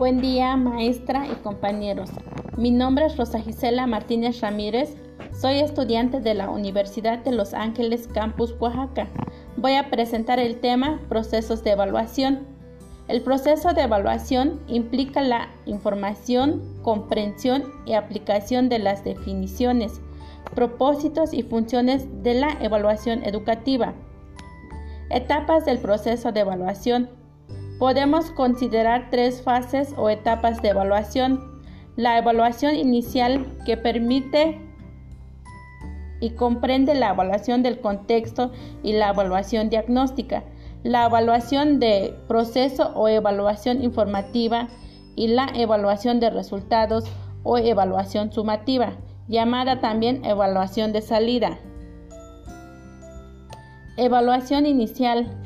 Buen día, maestra y compañeros. Mi nombre es Rosa Gisela Martínez Ramírez. Soy estudiante de la Universidad de Los Ángeles, Campus Oaxaca. Voy a presentar el tema procesos de evaluación. El proceso de evaluación implica la información, comprensión y aplicación de las definiciones, propósitos y funciones de la evaluación educativa. Etapas del proceso de evaluación. Podemos considerar tres fases o etapas de evaluación. La evaluación inicial que permite y comprende la evaluación del contexto y la evaluación diagnóstica, la evaluación de proceso o evaluación informativa y la evaluación de resultados o evaluación sumativa, llamada también evaluación de salida. Evaluación inicial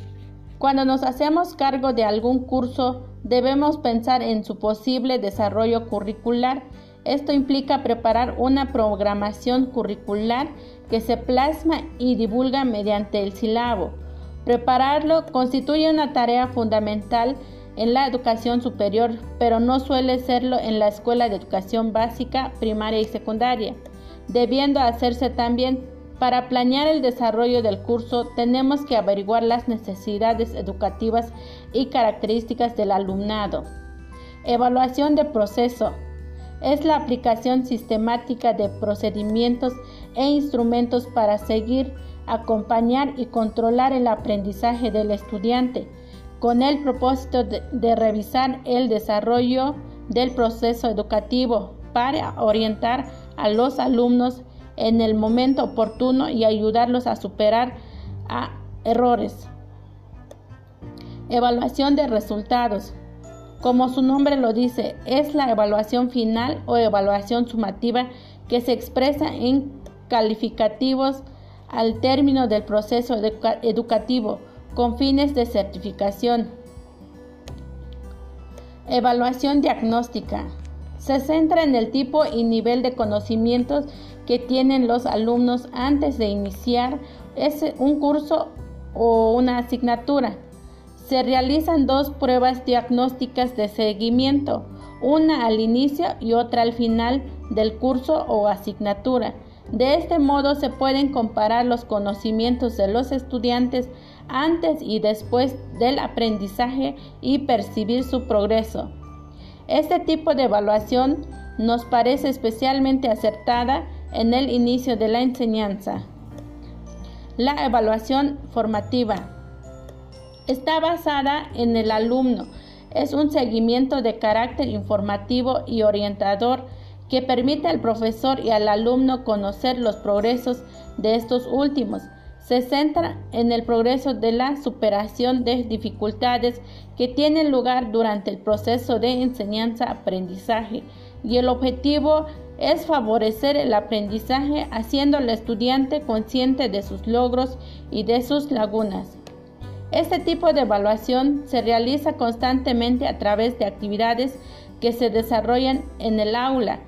cuando nos hacemos cargo de algún curso, debemos pensar en su posible desarrollo curricular. Esto implica preparar una programación curricular que se plasma y divulga mediante el sílabo. Prepararlo constituye una tarea fundamental en la educación superior, pero no suele serlo en la escuela de educación básica, primaria y secundaria, debiendo hacerse también para planear el desarrollo del curso tenemos que averiguar las necesidades educativas y características del alumnado. Evaluación de proceso. Es la aplicación sistemática de procedimientos e instrumentos para seguir, acompañar y controlar el aprendizaje del estudiante, con el propósito de, revisar el desarrollo del proceso educativo para orientar a los alumnos en el momento oportuno y ayudarlos a superar a errores. Evaluación de resultados. Como su nombre lo dice, es la evaluación final o evaluación sumativa que se expresa en calificativos al término del proceso educativo con fines de certificación. Evaluación diagnóstica. Se centra en el tipo y nivel de conocimientos que tienen los alumnos antes de iniciar un curso o una asignatura. Se realizan dos pruebas diagnósticas de seguimiento, una al inicio y otra al final del curso o asignatura. De este modo se pueden comparar los conocimientos de los estudiantes antes y después del aprendizaje y percibir su progreso. Este tipo de evaluación nos parece especialmente acertada en el inicio de la enseñanza. La evaluación formativa está basada en el alumno. Es un seguimiento de carácter informativo y orientador que permite al profesor y al alumno conocer los progresos de estos últimos. Se centra en el progreso de la superación de dificultades que tienen lugar durante el proceso de enseñanza-aprendizaje y el objetivo es favorecer el aprendizaje haciendo al estudiante consciente de sus logros y de sus lagunas. Este tipo de evaluación se realiza constantemente a través de actividades que se desarrollan en el aula,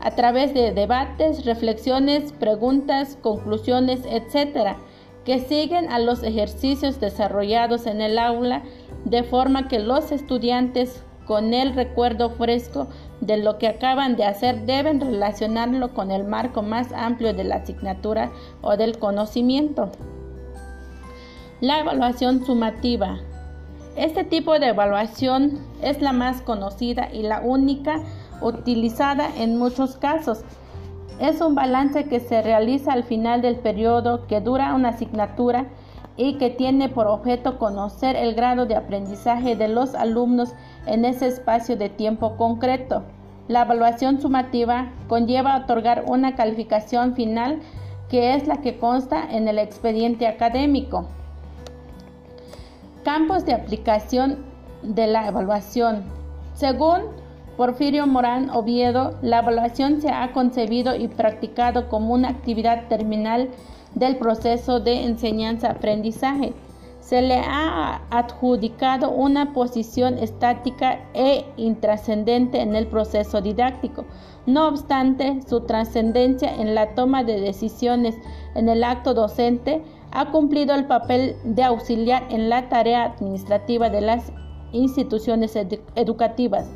a través de debates, reflexiones, preguntas, conclusiones, etc., que siguen a los ejercicios desarrollados en el aula de forma que los estudiantes con el recuerdo fresco de lo que acaban de hacer deben relacionarlo con el marco más amplio de la asignatura o del conocimiento. La evaluación sumativa. Este tipo de evaluación es la más conocida y la única utilizada en muchos casos. Es un balance que se realiza al final del periodo que dura una asignatura y que tiene por objeto conocer el grado de aprendizaje de los alumnos en ese espacio de tiempo concreto. La evaluación sumativa conlleva otorgar una calificación final que es la que consta en el expediente académico. Campos de aplicación de la evaluación. Según Porfirio Morán Oviedo, la evaluación se ha concebido y practicado como una actividad terminal del proceso de enseñanza-aprendizaje. Se le ha adjudicado una posición estática e intrascendente en el proceso didáctico. No obstante, su trascendencia en la toma de decisiones en el acto docente ha cumplido el papel de auxiliar en la tarea administrativa de las instituciones educativas.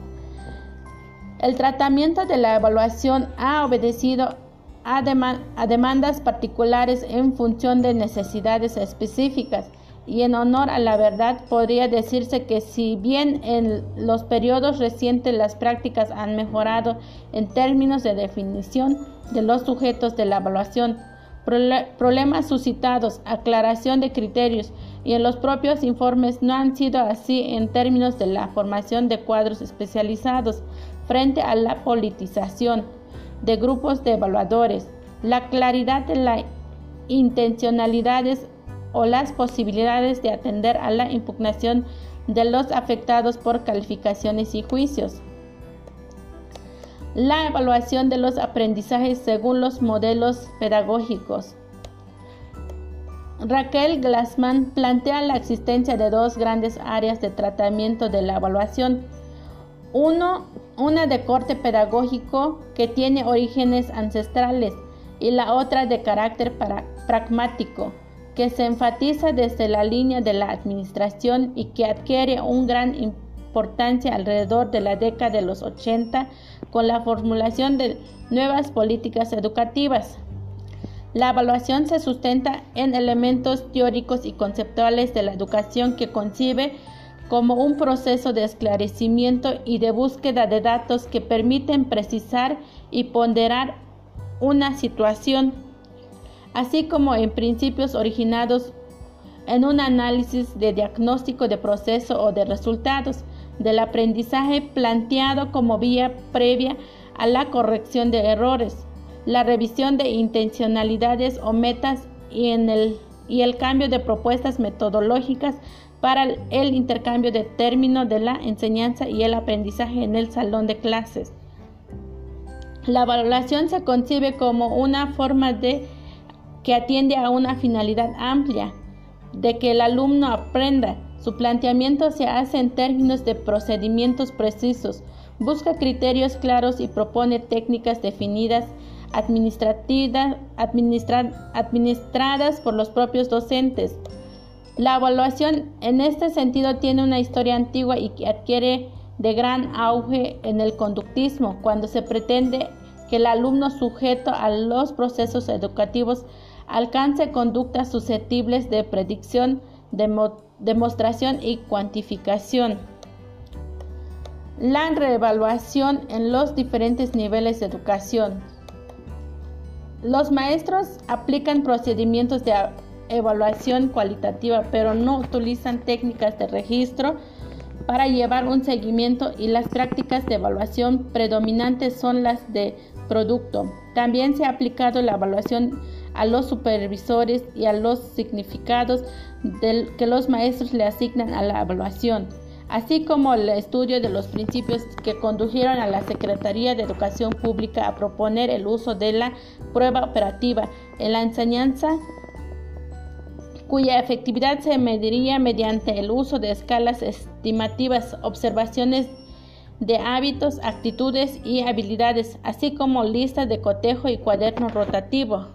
El tratamiento de la evaluación ha obedecido a, demandas particulares en función de necesidades específicas y en honor a la verdad podría decirse que si bien en los periodos recientes las prácticas han mejorado en términos de definición de los sujetos de la evaluación, problemas suscitados, aclaración de criterios y en los propios informes no han sido así en términos de la formación de cuadros especializados frente a la politización de grupos de evaluadores, la claridad de las intencionalidades o las posibilidades de atender a la impugnación de los afectados por calificaciones y juicios. La evaluación de los aprendizajes según los modelos pedagógicos. Raquel Glassman plantea la existencia de dos grandes áreas de tratamiento de la evaluación. Uno, una de corte pedagógico que tiene orígenes ancestrales y la otra de carácter pragmático que se enfatiza desde la línea de la administración y que adquiere una gran importancia alrededor de la década de los 80 con la formulación de nuevas políticas educativas. La evaluación se sustenta en elementos teóricos y conceptuales de la educación que concibe como un proceso de esclarecimiento y de búsqueda de datos que permiten precisar y ponderar una situación así como en principios originados en un análisis de diagnóstico de proceso o de resultados del aprendizaje planteado como vía previa a la corrección de errores, la revisión de intencionalidades o metas y, en el, y el cambio de propuestas metodológicas para el intercambio de términos de la enseñanza y el aprendizaje en el salón de clases. La evaluación se concibe como una forma de que atiende a una finalidad amplia, de que el alumno aprenda. Su planteamiento se hace en términos de procedimientos precisos, busca criterios claros y propone técnicas definidas administradas por los propios docentes. La evaluación en este sentido tiene una historia antigua y que adquiere de gran auge en el conductismo, cuando se pretende que el alumno sujeto a los procesos educativos alcance conductas susceptibles de predicción, demostración y cuantificación. La reevaluación en los diferentes niveles de educación. Los maestros aplican procedimientos de evaluación cualitativa, pero no utilizan técnicas de registro para llevar un seguimiento y las prácticas de evaluación predominantes son las de producto. También se ha aplicado la evaluación a los supervisores y a los significados que los maestros le asignan a la evaluación, así como el estudio de los principios que condujeron a la Secretaría de Educación Pública a proponer el uso de la prueba operativa en la enseñanza cuya efectividad se mediría mediante el uso de escalas estimativas, observaciones de hábitos, actitudes y habilidades, así como listas de cotejo y cuaderno rotativo.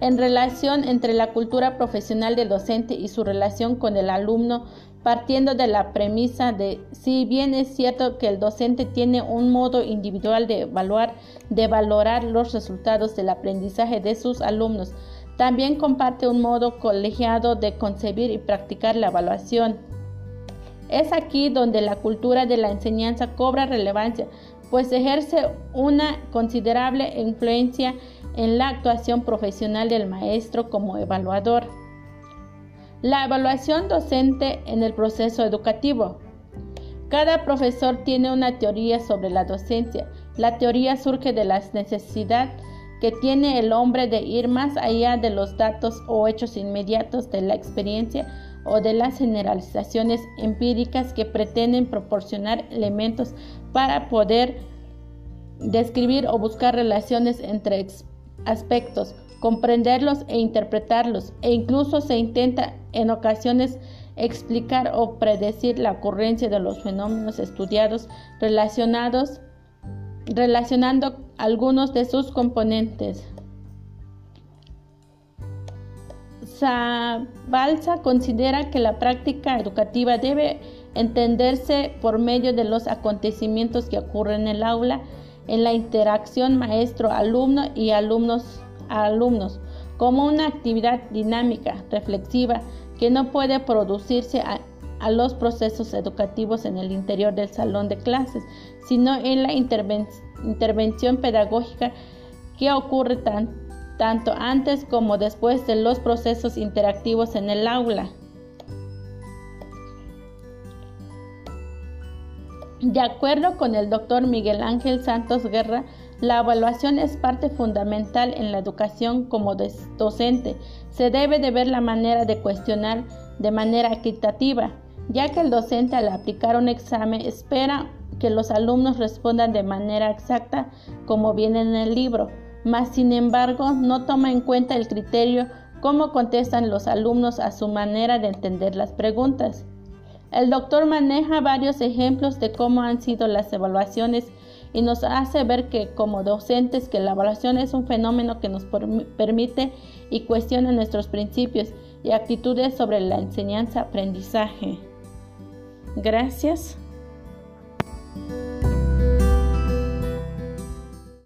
En relación entre la cultura profesional del docente y su relación con el alumno, partiendo de la premisa de si bien es cierto que el docente tiene un modo individual de evaluar, de valorar los resultados del aprendizaje de sus alumnos, también comparte un modo colegiado de concebir y practicar la evaluación. Es aquí donde la cultura de la enseñanza cobra relevancia, pues ejerce una considerable influencia en la actuación profesional del maestro como evaluador. La evaluación docente en el proceso educativo. Cada profesor tiene una teoría sobre la docencia. La teoría surge de la necesidad que tiene el hombre de ir más allá de los datos o hechos inmediatos de la experiencia o de las generalizaciones empíricas que pretenden proporcionar elementos para poder describir o buscar relaciones entre aspectos, comprenderlos e interpretarlos, e incluso se intenta en ocasiones explicar o predecir la ocurrencia de los fenómenos estudiados relacionados relacionando algunos de sus componentes. Zabalza considera que la práctica educativa debe entenderse por medio de los acontecimientos que ocurren en el aula, en la interacción maestro-alumno y alumnos-alumnos, como una actividad dinámica, reflexiva, que no puede producirse a, los procesos educativos en el interior del salón de clases, sino en la intervención pedagógica que ocurre tanto antes como después de los procesos interactivos en el aula. De acuerdo con el doctor Miguel Ángel Santos Guerra, la evaluación es parte fundamental en la educación como docente. Se debe de ver la manera de cuestionar de manera equitativa, ya que el docente al aplicar un examen espera que los alumnos respondan de manera exacta como viene en el libro, mas sin embargo no toma en cuenta el criterio cómo contestan los alumnos a su manera de entender las preguntas. El doctor maneja varios ejemplos de cómo han sido las evaluaciones y nos hace ver que como docentes que la evaluación es un fenómeno que nos permite y cuestiona nuestros principios y actitudes sobre la enseñanza-aprendizaje. Gracias.